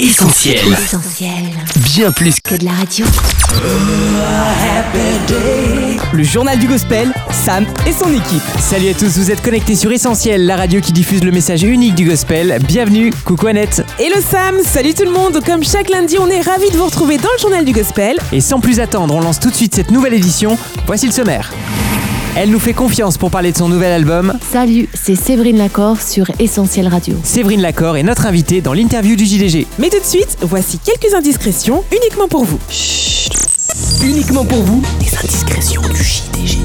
Essentiel. Essentiel. Bien plus Que de la radio. Le journal du gospel, Sam et son équipe. Salut à tous, vous êtes connectés sur Essentiel, la radio qui diffuse le message unique du gospel. Bienvenue, coucou Annette. Hello Sam, salut tout le monde. Comme chaque lundi, on est ravis de vous retrouver dans le journal du gospel. Et sans plus attendre, on lance tout de suite cette nouvelle édition. Voici le sommaire. Elle nous fait confiance pour parler de son nouvel album. Salut, c'est Séverine Lacor sur Essentiel Radio. Séverine Lacor est notre invitée dans l'interview du JDG. Mais tout de suite, voici quelques indiscrétions uniquement pour vous. Uniquement pour vous, les indiscrétions du JDG.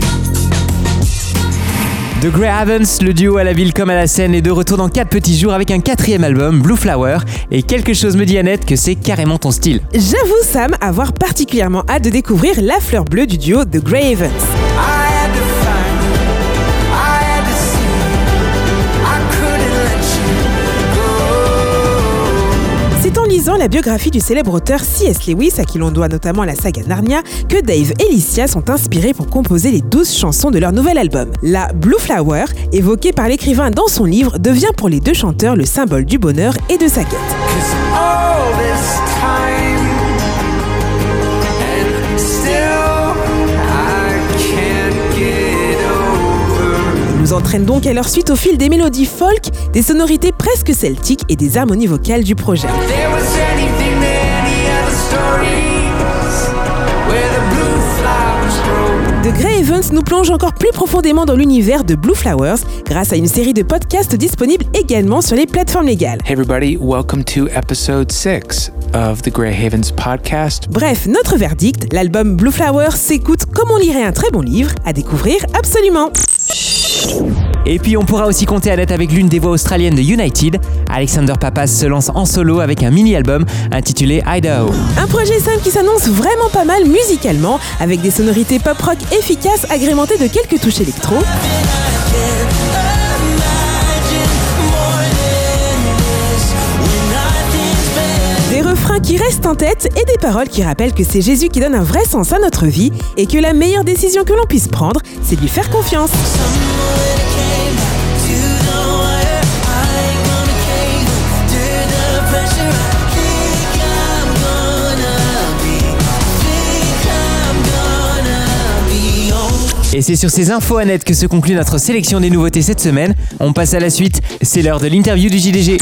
The Grey Havens, le duo à la ville comme à la scène, est de retour dans 4 petits jours avec un quatrième album, Blue Flower. Et quelque chose me dit Annette que c'est carrément ton style. J'avoue Sam avoir particulièrement hâte de découvrir la fleur bleue du duo The Grey Havens. I 10 ans, la biographie du célèbre auteur C.S. Lewis, à qui l'on doit notamment la saga Narnia, que Dave et Licia sont inspirés pour composer les 12 chansons de leur nouvel album. La Blue Flower, évoquée par l'écrivain dans son livre, devient pour les deux chanteurs le symbole du bonheur et de sa quête. Entraînent donc à leur suite au fil des mélodies folk, des sonorités presque celtiques et des harmonies vocales du projet. The Grey Evans nous plonge encore plus profondément dans l'univers de Blue Flowers grâce à une série de podcasts disponibles également sur les plateformes légales. Hey, everybody, welcome to episode six of the Grey Havens podcast. Bref, notre verdict, l'album Blue Flowers s'écoute comme on lirait un très bon livre, à découvrir absolument. Et puis on pourra aussi compter Annette avec l'une des voix australiennes de United. Alexander Papas se lance en solo avec un mini-album intitulé Idaho. Un projet simple qui s'annonce vraiment pas mal musicalement, avec des sonorités pop-rock efficaces agrémentées de quelques touches électro. Qui restent en tête et des paroles qui rappellent que c'est Jésus qui donne un vrai sens à notre vie et que la meilleure décision que l'on puisse prendre, c'est de lui faire confiance. Et c'est sur ces infos Annette que se conclut notre sélection des nouveautés cette semaine. On passe à la suite, c'est l'heure de l'interview du JDG.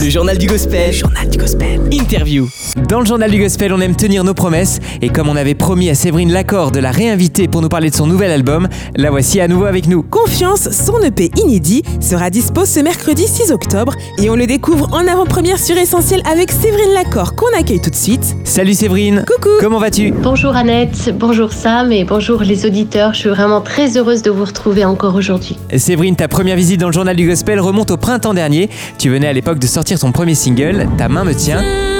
Le journal du gospel. journal du gospel. Interview. Dans le journal du gospel, on aime tenir nos promesses et comme on avait promis à Séverine Lacor de la réinviter pour nous parler de son nouvel album, la voici à nouveau avec nous. Confiance, son EP inédit, sera dispo ce mercredi 6 octobre et on le découvre en avant-première sur Essentiel avec Séverine Lacor qu'on accueille tout de suite. Salut Séverine. Coucou. Comment vas-tu? Bonjour Annette, bonjour Sam et bonjour les auditeurs. Je suis vraiment très heureuse de vous retrouver encore aujourd'hui. Séverine, ta première visite dans le journal du gospel remonte au printemps dernier. Tu venais à l'époque de sortir ton premier single, Ta main me tient.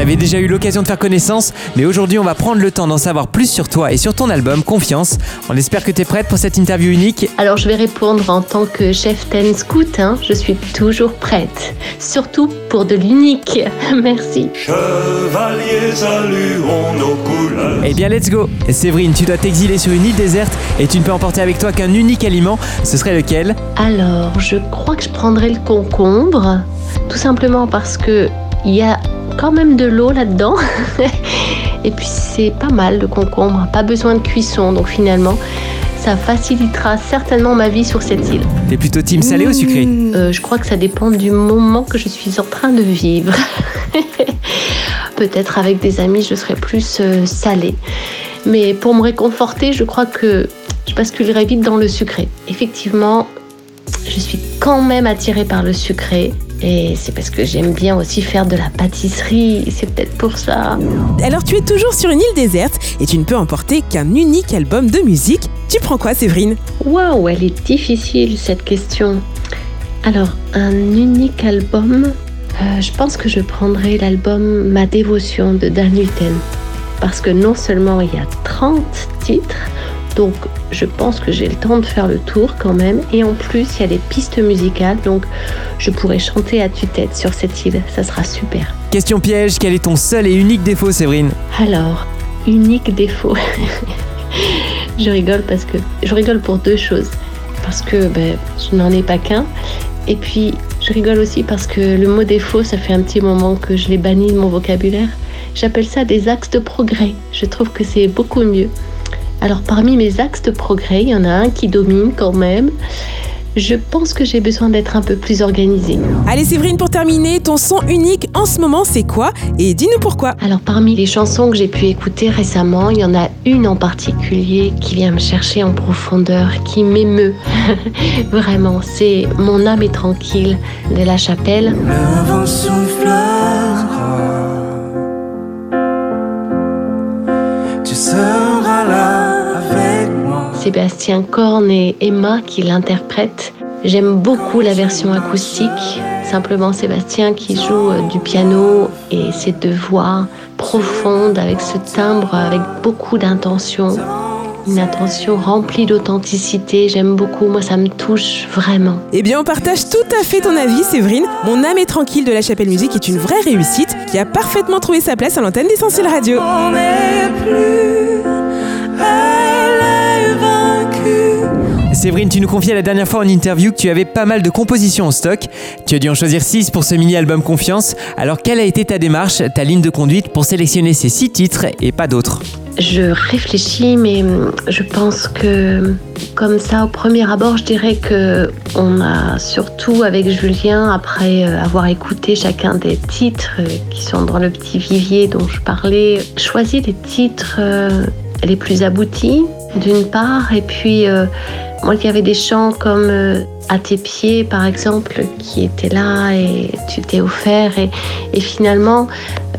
Avait déjà eu l'occasion de faire connaissance, mais aujourd'hui on va prendre le temps d'en savoir plus sur toi et sur ton album Confiance. On espère que tu es prête pour cette interview unique. Alors je vais répondre en tant que chef ten scout, hein. je suis toujours prête. Surtout pour de l'unique. Merci. Chevaliers, saluons nos couleurs. Eh bien let's go Séverine, tu dois t'exiler sur une île déserte et tu ne peux emporter avec toi qu'un unique aliment. Ce serait lequel? Alors je crois que je prendrai le concombre, tout simplement parce que il y a quand même de l'eau là-dedans. Et puis c'est pas mal le concombre, pas besoin de cuisson, donc finalement ça facilitera certainement ma vie sur cette île. T'es plutôt team salé ou sucré? Euh, je crois que ça dépend du moment que je suis en train de vivre. Peut-être avec des amis, je serais plus euh, salée. Mais pour me réconforter, je crois que je basculerai vite dans le sucré. Effectivement, je suis quand même attirée par le sucré. Et c'est parce que j'aime bien aussi faire de la pâtisserie. C'est peut-être pour ça. Alors tu es toujours sur une île déserte et tu ne peux emporter qu'un unique album de musique. Tu prends quoi Séverine? Waouh, elle est difficile cette question. Alors, un unique album, euh, je pense que je prendrai l'album Ma dévotion de Dan Huten. Parce que non seulement il y a 30 titres, donc je pense que j'ai le temps de faire le tour quand même. Et en plus, il y a des pistes musicales, donc je pourrais chanter à tue-tête sur cette île. Ça sera super. Question piège, quel est ton seul et unique défaut Séverine? Alors, unique défaut. je rigole parce que je rigole pour deux choses. parce que ben, je n'en ai pas qu'un. Et puis, je rigole aussi parce que le mot défaut, ça fait un petit moment que je l'ai banni de mon vocabulaire. J'appelle ça des axes de progrès. Je trouve que c'est beaucoup mieux. Alors, parmi mes axes de progrès, il y en a un qui domine quand même. Je pense que j'ai besoin d'être un peu plus organisée. Allez Séverine, pour terminer, ton son unique en ce moment, c'est quoi? Et dis-nous pourquoi. Alors parmi les chansons que j'ai pu écouter récemment, il y en a une en particulier qui vient me chercher en profondeur, qui m'émeut. Vraiment, c'est Mon âme est tranquille de la chapelle. Le vent soufflera. Sébastien Korn et Emma qui l'interprètent. J'aime beaucoup la version acoustique. Simplement Sébastien qui joue euh, du piano et ses deux voix profondes avec ce timbre avec beaucoup d'intention. Une intention remplie d'authenticité. J'aime beaucoup. Moi, ça me touche vraiment. Eh bien, on partage tout à fait ton avis, Séverine. Mon âme est tranquille de la Chapelle Musique est une vraie réussite qui a parfaitement trouvé sa place à l'antenne d'Essentiel Radio. On n'est plus. Séverine, tu nous confiais la dernière fois en interview que tu avais pas mal de compositions en stock. Tu as dû en choisir 6 pour ce mini-album Confiance. Alors, quelle a été ta démarche, ta ligne de conduite pour sélectionner ces 6 titres et pas d'autres? Je réfléchis, mais hum, je pense que comme ça, au premier abord, je dirais que on a surtout avec Julien, après euh, avoir écouté chacun des titres euh, qui sont dans le petit vivier dont je parlais, choisi les titres euh, les plus aboutis, d'une part, et puis moi, il y avait des chants comme euh, À tes pieds, par exemple, qui étaient là et tu t'es offert. Et, finalement,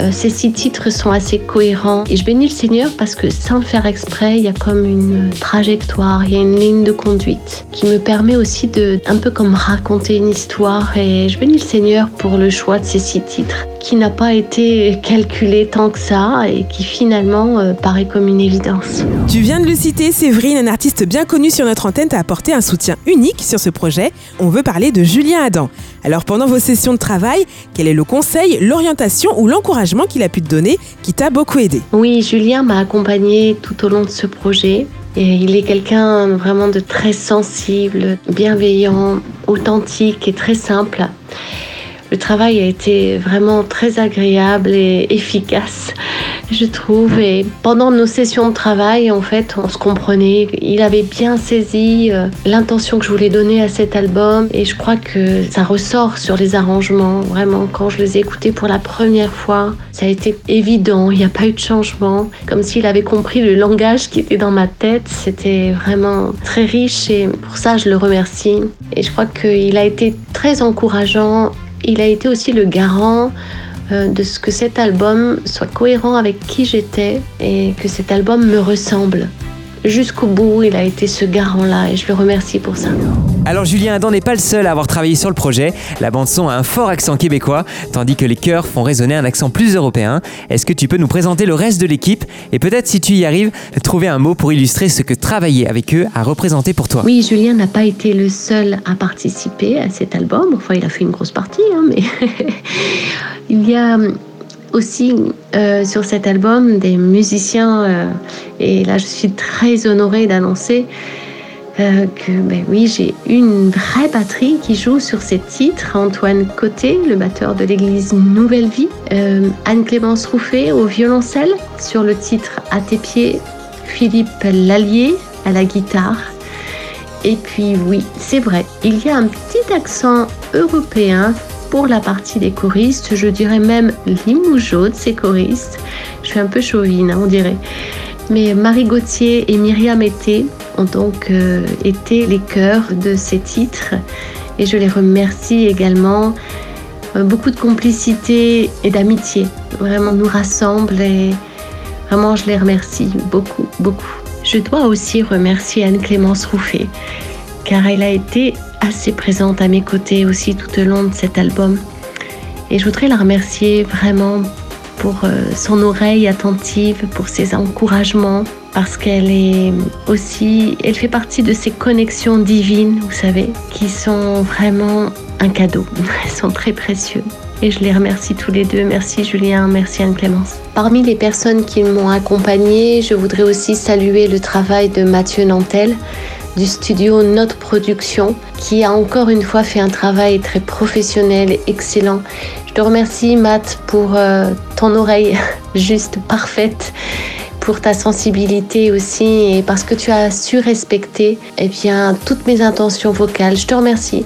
euh, ces six titres sont assez cohérents. Et je bénis le Seigneur parce que sans le faire exprès, il y a comme une trajectoire, il y a une ligne de conduite qui me permet aussi de, un peu comme raconter une histoire. Et je bénis le Seigneur pour le choix de ces six titres qui n'a pas été calculé tant que ça et qui finalement euh, paraît comme une évidence. Tu viens de le citer, Séverine, un artiste bien connu sur notre antenne, t'a apporté un soutien unique sur ce projet. On veut parler de Julien Adam. Alors pendant vos sessions de travail, quel est le conseil, l'orientation ou l'encouragement qu'il a pu te donner qui t'a beaucoup aidé? Oui, Julien m'a accompagné tout au long de ce projet. Et il est quelqu'un vraiment de très sensible, bienveillant, authentique et très simple. Le travail a été vraiment très agréable et efficace, je trouve. Et pendant nos sessions de travail, en fait, on se comprenait. Il avait bien saisi euh, l'intention que je voulais donner à cet album. Et je crois que ça ressort sur les arrangements. Vraiment, quand je les ai écoutés pour la première fois, ça a été évident. Il n'y a pas eu de changement. Comme s'il avait compris le langage qui était dans ma tête. C'était vraiment très riche. Et pour ça, je le remercie. Et je crois qu'il a été très encourageant il a été aussi le garant euh, de ce que cet album soit cohérent avec qui j'étais et que cet album me ressemble. Jusqu'au bout, il a été ce garant-là et je le remercie pour ça. Alors Julien Adam n'est pas le seul à avoir travaillé sur le projet. La bande son a un fort accent québécois, tandis que les chœurs font résonner un accent plus européen. Est-ce que tu peux nous présenter le reste de l'équipe? Et peut-être si tu y arrives, trouver un mot pour illustrer ce que travailler avec eux a représenté pour toi Oui, Julien n'a pas été le seul à participer à cet album. Enfin, il a fait une grosse partie, hein, mais il y a aussi euh, sur cet album des musiciens, euh, et là je suis très honorée d'annoncer euh, que ben oui, j'ai une vraie batterie qui joue sur ces titres. Antoine Côté, le batteur de l'église Nouvelle Vie, euh, Anne-Clémence Rouffet au violoncelle sur le titre À tes pieds, Philippe Lallier à la guitare. Et puis oui, c'est vrai, il y a un petit accent européen pour la partie des choristes, je dirais même limougeau de ces choristes. Je suis un peu chauvine, hein, on dirait. Mais Marie Gauthier et Myriam Été ont donc euh, été les chœurs de ces titres et je les remercie également. Euh, beaucoup de complicité et d'amitié vraiment nous rassemblent et vraiment je les remercie beaucoup, beaucoup. Je dois aussi remercier Anne-Clémence Rouffet car elle a été assez présente à mes côtés aussi tout au long de cet album. Et je voudrais la remercier vraiment pour euh, son oreille attentive, pour ses encouragements, parce qu'elle est aussi, elle fait partie de ces connexions divines, vous savez, qui sont vraiment un cadeau. Elles sont très précieuses. Et je les remercie tous les deux. Merci Julien, merci Anne-Clémence. Parmi les personnes qui m'ont accompagnée, je voudrais aussi saluer le travail de Mathieu Nantel, du studio Notre Production qui a encore une fois fait un travail très professionnel excellent. Je te remercie Matt pour euh, ton oreille juste parfaite pour ta sensibilité aussi et parce que tu as su respecter eh bien, toutes mes intentions vocales. Je te remercie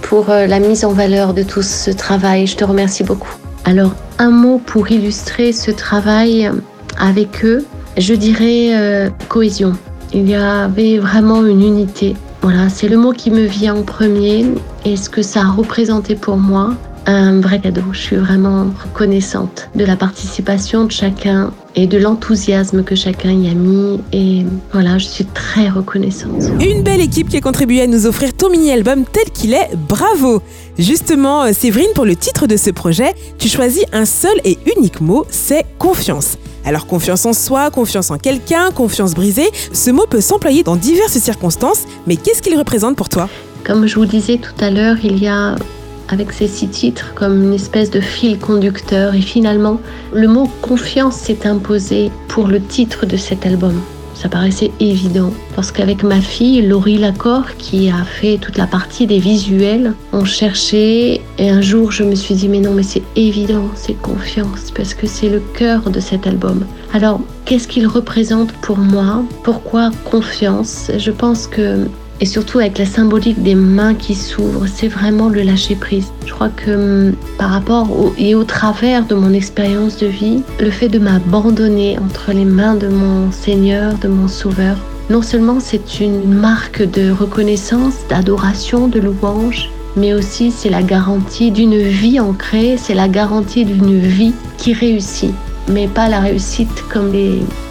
pour euh, la mise en valeur de tout ce travail. Je te remercie beaucoup. Alors, un mot pour illustrer ce travail avec eux, je dirais euh, cohésion. Il y avait vraiment une unité. Voilà, c'est le mot qui me vient en premier et ce que ça a représenté pour moi? Un vrai cadeau. Je suis vraiment reconnaissante de la participation de chacun et de l'enthousiasme que chacun y a mis. Et voilà, je suis très reconnaissante. Une belle équipe qui a contribué à nous offrir ton mini-album tel qu'il est. Bravo Justement, euh, Séverine, pour le titre de ce projet, tu choisis un seul et unique mot, c'est confiance. Alors confiance en soi, confiance en quelqu'un, confiance brisée, ce mot peut s'employer dans diverses circonstances, mais qu'est-ce qu'il représente pour toi? Comme je vous disais tout à l'heure, il y a avec ces six titres comme une espèce de fil conducteur et finalement le mot confiance s'est imposé pour le titre de cet album. Ça paraissait évident parce qu'avec ma fille Laurie Lacor qui a fait toute la partie des visuels, on cherchait et un jour je me suis dit mais non mais c'est évident, c'est confiance parce que c'est le cœur de cet album. Alors qu'est-ce qu'il représente pour moi? Pourquoi confiance? Je pense que et surtout avec la symbolique des mains qui s'ouvrent, c'est vraiment le lâcher prise. Je crois que hum, par rapport et au travers de mon expérience de vie, le fait de m'abandonner entre les mains de mon Seigneur, de mon Sauveur, non seulement c'est une marque de reconnaissance, d'adoration, de louange, mais aussi c'est la garantie d'une vie ancrée, c'est la garantie d'une vie qui réussit. Mais pas la réussite comme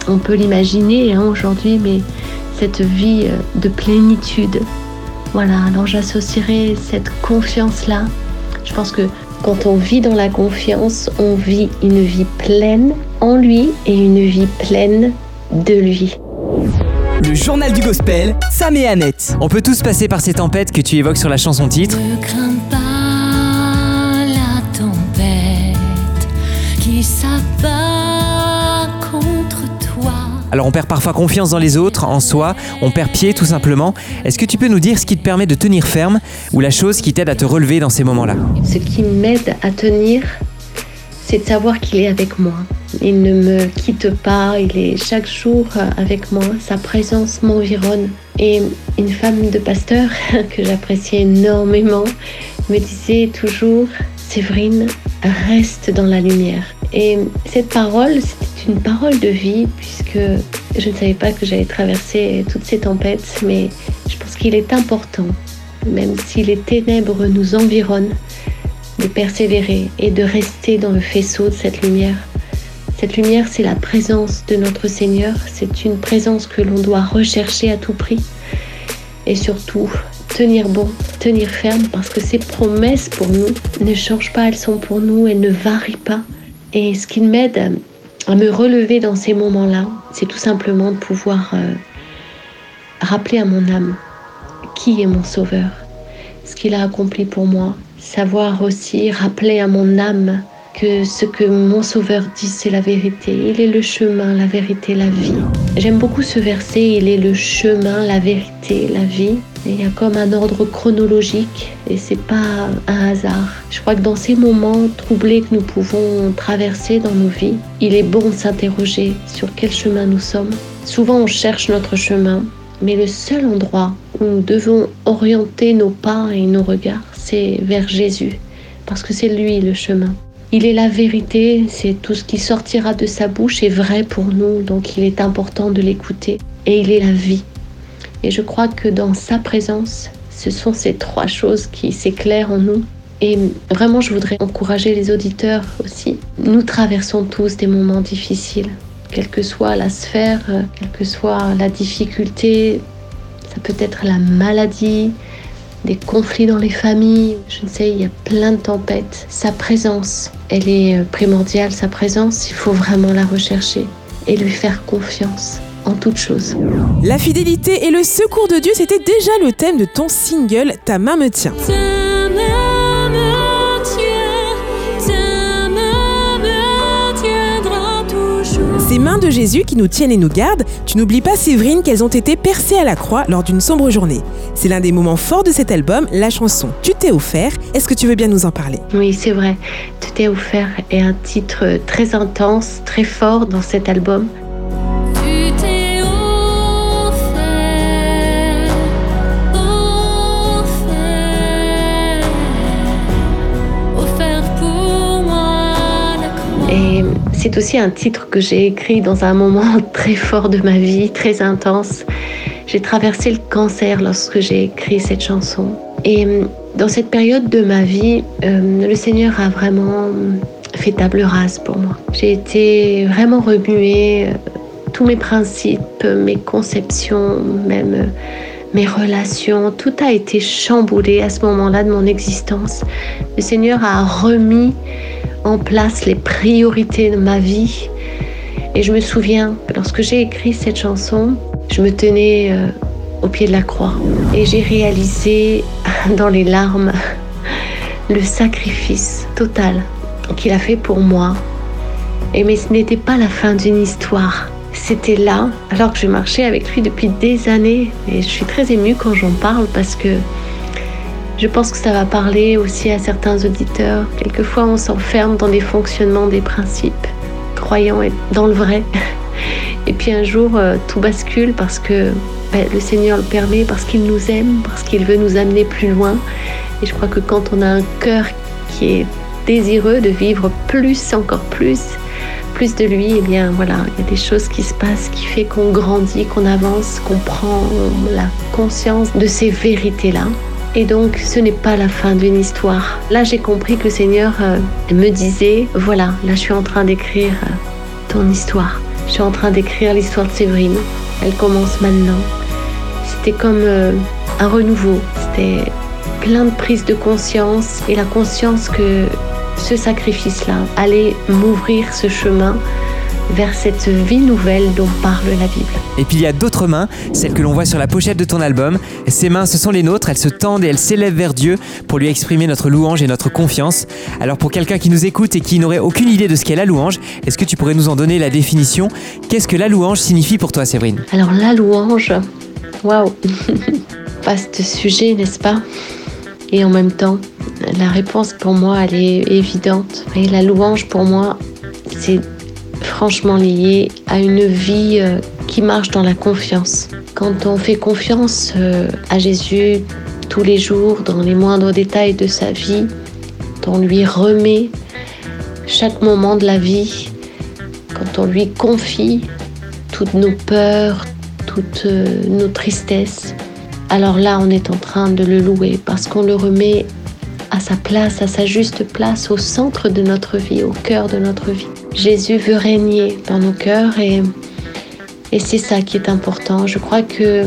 on peut l'imaginer hein, aujourd'hui, mais cette vie euh, de plénitude. Voilà, alors j'associerai cette confiance-là. Je pense que quand on vit dans la confiance, on vit une vie pleine en lui et une vie pleine de lui. Le journal du gospel, Sam et Annette. On peut tous passer par ces tempêtes que tu évoques sur la chanson titre. Alors on perd parfois confiance dans les autres, en soi, on perd pied tout simplement. Est-ce que tu peux nous dire ce qui te permet de tenir ferme ou la chose qui t'aide à te relever dans ces moments-là? Ce qui m'aide à tenir, c'est de savoir qu'il est avec moi. Il ne me quitte pas, il est chaque jour avec moi, sa présence m'environne. Et une femme de pasteur que j'appréciais énormément me disait toujours, Séverine, reste dans la lumière. Et cette parole, c'était une parole de vie, puisque je ne savais pas que j'allais traverser toutes ces tempêtes, mais je pense qu'il est important, même si les ténèbres nous environnent, de persévérer et de rester dans le faisceau de cette lumière. Cette lumière, c'est la présence de notre Seigneur, c'est une présence que l'on doit rechercher à tout prix. Et surtout, tenir bon, tenir ferme, parce que ces promesses pour nous ne changent pas, elles sont pour nous, elles ne varient pas. Et ce qui m'aide à me relever dans ces moments-là, c'est tout simplement de pouvoir euh, rappeler à mon âme qui est mon Sauveur, ce qu'il a accompli pour moi, savoir aussi rappeler à mon âme que ce que mon Sauveur dit, c'est la vérité. Il est le chemin, la vérité, la vie. J'aime beaucoup ce verset, il est le chemin, la vérité, la vie. Il y a comme un ordre chronologique et c'est pas un hasard. Je crois que dans ces moments troublés que nous pouvons traverser dans nos vies, il est bon de s'interroger sur quel chemin nous sommes. Souvent on cherche notre chemin, mais le seul endroit où nous devons orienter nos pas et nos regards, c'est vers Jésus, parce que c'est lui le chemin. Il est la vérité, c'est tout ce qui sortira de sa bouche est vrai pour nous, donc il est important de l'écouter. Et il est la vie. Et je crois que dans sa présence, ce sont ces trois choses qui s'éclairent en nous. Et vraiment, je voudrais encourager les auditeurs aussi. Nous traversons tous des moments difficiles, quelle que soit la sphère, euh, quelle que soit la difficulté. Ça peut être la maladie, des conflits dans les familles, je ne sais, il y a plein de tempêtes. Sa présence, elle est euh, primordiale, sa présence, il faut vraiment la rechercher et lui faire confiance en toute chose. La fidélité et le secours de Dieu, c'était déjà le thème de ton single Ta main me tient. Ta main me tient, ta main me tiendra toujours. Ces mains de Jésus qui nous tiennent et nous gardent, tu n'oublies pas Séverine qu'elles ont été percées à la croix lors d'une sombre journée. C'est l'un des moments forts de cet album, la chanson Tu t'es offert. Est-ce que tu veux bien nous en parler? Oui, c'est vrai. Tout est offert est un titre très intense, très fort dans cet album. C'est aussi un titre que j'ai écrit dans un moment très fort de ma vie, très intense. J'ai traversé le cancer lorsque j'ai écrit cette chanson. Et euh, dans cette période de ma vie, euh, le Seigneur a vraiment fait table rase pour moi. J'ai été vraiment remuée, euh, tous mes principes, mes conceptions, même euh, mes relations, tout a été chamboulé à ce moment-là de mon existence. Le Seigneur a remis en place les priorités de ma vie. Et je me souviens, lorsque j'ai écrit cette chanson, je me tenais euh, au pied de la croix et j'ai réalisé dans les larmes le sacrifice total qu'il a fait pour moi. Et mais ce n'était pas la fin d'une histoire. C'était là, alors que je marchais avec lui depuis des années. Et je suis très émue quand j'en parle parce que je pense que ça va parler aussi à certains auditeurs. Quelquefois, on s'enferme dans des fonctionnements, des principes, croyant être dans le vrai. Et puis un jour, euh, tout bascule parce que ben, le Seigneur le permet, parce qu'il nous aime, parce qu'il veut nous amener plus loin. Et je crois que quand on a un cœur qui est désireux de vivre plus, encore plus, plus de lui, eh bien voilà, il y a des choses qui se passent qui fait qu'on grandit, qu'on avance, qu'on prend la conscience de ces vérités-là. Et donc, ce n'est pas la fin d'une histoire. Là, j'ai compris que le Seigneur euh, me disait, voilà, là, je suis en train d'écrire euh, ton histoire. Je suis en train d'écrire l'histoire de Séverine. Elle commence maintenant. C'était comme euh, un renouveau. C'était plein de prise de conscience et la conscience que ce sacrifice-là allait m'ouvrir ce chemin vers cette vie nouvelle dont parle la Bible. Et puis il y a d'autres mains, celles que l'on voit sur la pochette de ton album. Ces mains, ce sont les nôtres, elles se tendent et elles s'élèvent vers Dieu pour lui exprimer notre louange et notre confiance. Alors pour quelqu'un qui nous écoute et qui n'aurait aucune idée de ce qu'est la louange, est-ce que tu pourrais nous en donner la définition? Qu'est-ce que la louange signifie pour toi, Séverine? Alors la louange, waouh, vaste sujet, n'est-ce pas? Et en même temps, la réponse pour moi, elle est évidente. Et la louange pour moi, c'est franchement lié à une vie euh, qui marche dans la confiance. Quand on fait confiance euh, à Jésus tous les jours, dans les moindres détails de sa vie, on lui remet chaque moment de la vie, quand on lui confie toutes nos peurs, toutes euh, nos tristesses, alors là, on est en train de le louer parce qu'on le remet à sa place, à sa juste place, au centre de notre vie, au cœur de notre vie. Jésus veut régner dans nos cœurs et, et c'est ça qui est important. Je crois que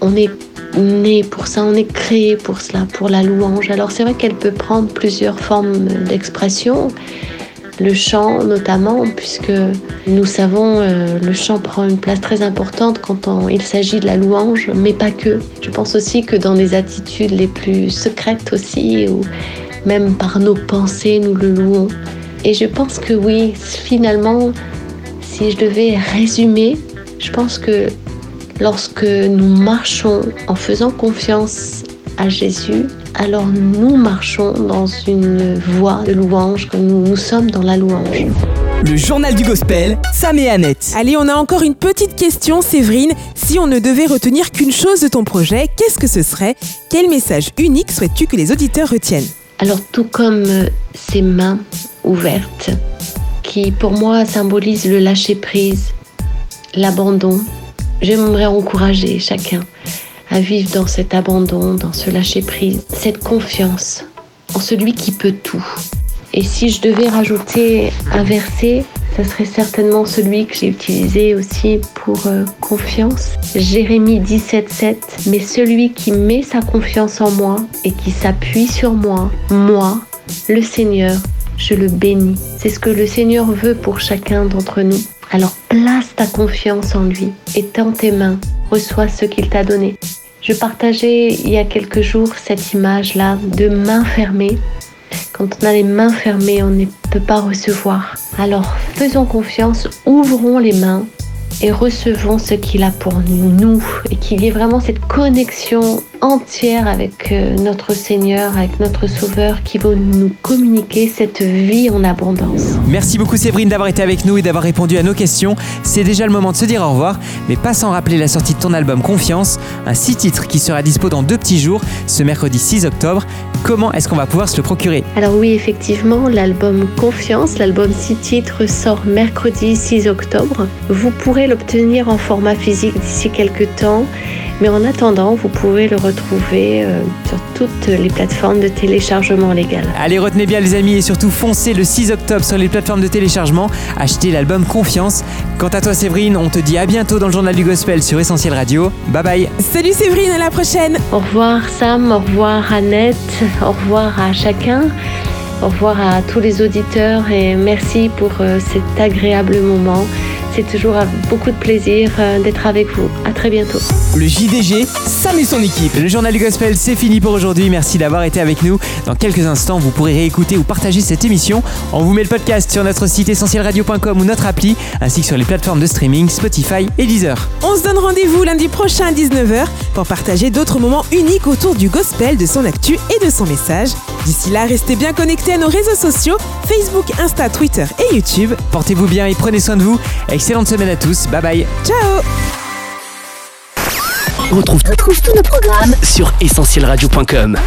on est né pour ça, on est créé pour cela, pour la louange. Alors c'est vrai qu'elle peut prendre plusieurs formes d'expression. Le chant notamment, puisque nous savons euh, le chant prend une place très importante quand il s'agit de la louange, mais pas que. Je pense aussi que dans les attitudes les plus secrètes aussi, ou même par nos pensées, nous le louons. Et je pense que oui, finalement, si je devais résumer, je pense que lorsque nous marchons en faisant confiance à Jésus, alors nous marchons dans une voie de louange, que nous, nous sommes dans la louange. Le journal du gospel, Sam et Annette. Allez, on a encore une petite question, Séverine. Si on ne devait retenir qu'une chose de ton projet, qu'est-ce que ce serait? Quel message unique souhaites-tu que les auditeurs retiennent? Alors tout comme euh, ces mains ouvertes, qui pour moi symbolisent le lâcher-prise, l'abandon, j'aimerais encourager chacun à vivre dans cet abandon, dans ce lâcher-prise, cette confiance en celui qui peut tout. Et si je devais rajouter un verset, ça serait certainement celui que j'ai utilisé aussi pour euh, confiance. Jérémie 17,7. Mais celui qui met sa confiance en moi et qui s'appuie sur moi, moi, le Seigneur, je le bénis. C'est ce que le Seigneur veut pour chacun d'entre nous. Alors place ta confiance en lui et tends tes mains, reçois ce qu'il t'a donné. Je partageais il y a quelques jours cette image-là de main fermée. Quand on a les mains fermées, on ne peut pas recevoir. Alors faisons confiance, ouvrons les mains et recevons ce qu'il a pour nous et qu'il y ait vraiment cette connexion entière avec euh, notre Seigneur, avec notre Sauveur qui va nous communiquer cette vie en abondance. Merci beaucoup Séverine d'avoir été avec nous et d'avoir répondu à nos questions. C'est déjà le moment de se dire au revoir, mais pas sans rappeler la sortie de ton album Confiance, un six titres qui sera dispo dans deux petits jours, ce mercredi 6 octobre. Comment est-ce qu'on va pouvoir se le procurer? Alors oui, effectivement, l'album Confiance, l'album 6 titres sort mercredi 6 octobre. Vous pourrez l'obtenir en format physique d'ici quelques temps, mais en attendant, vous pouvez le retrouver euh, sur toutes les plateformes de téléchargement légal. Allez, retenez bien les amis et surtout foncez le 6 octobre sur les plateformes de téléchargement, achetez l'album Confiance. Quant à toi Séverine, on te dit à bientôt dans le journal du gospel sur Essentiel Radio. Bye bye Salut Séverine, à la prochaine Au revoir Sam, au revoir Annette, au revoir à chacun, au revoir à tous les auditeurs et merci pour euh, cet agréable moment. C'est toujours un beaucoup de plaisir euh, d'être avec vous. À très bientôt. Le JDG, Sam et son équipe. Le journal du gospel, c'est fini pour aujourd'hui. Merci d'avoir été avec nous. Dans quelques instants, vous pourrez réécouter ou partager cette émission. On vous met le podcast sur notre site essentielradio.com ou notre appli, ainsi que sur les plateformes de streaming Spotify et Deezer. On se donne rendez-vous lundi prochain à 19h pour partager d'autres moments uniques autour du gospel, de son actu et de son message. D'ici là, restez bien connectés à nos réseaux sociaux, Facebook, Insta, Twitter et YouTube. Portez-vous bien et prenez soin de vous. Excellente semaine à tous. Bye bye. Ciao On retrouve, tous nos programmes sur essentielradio.com.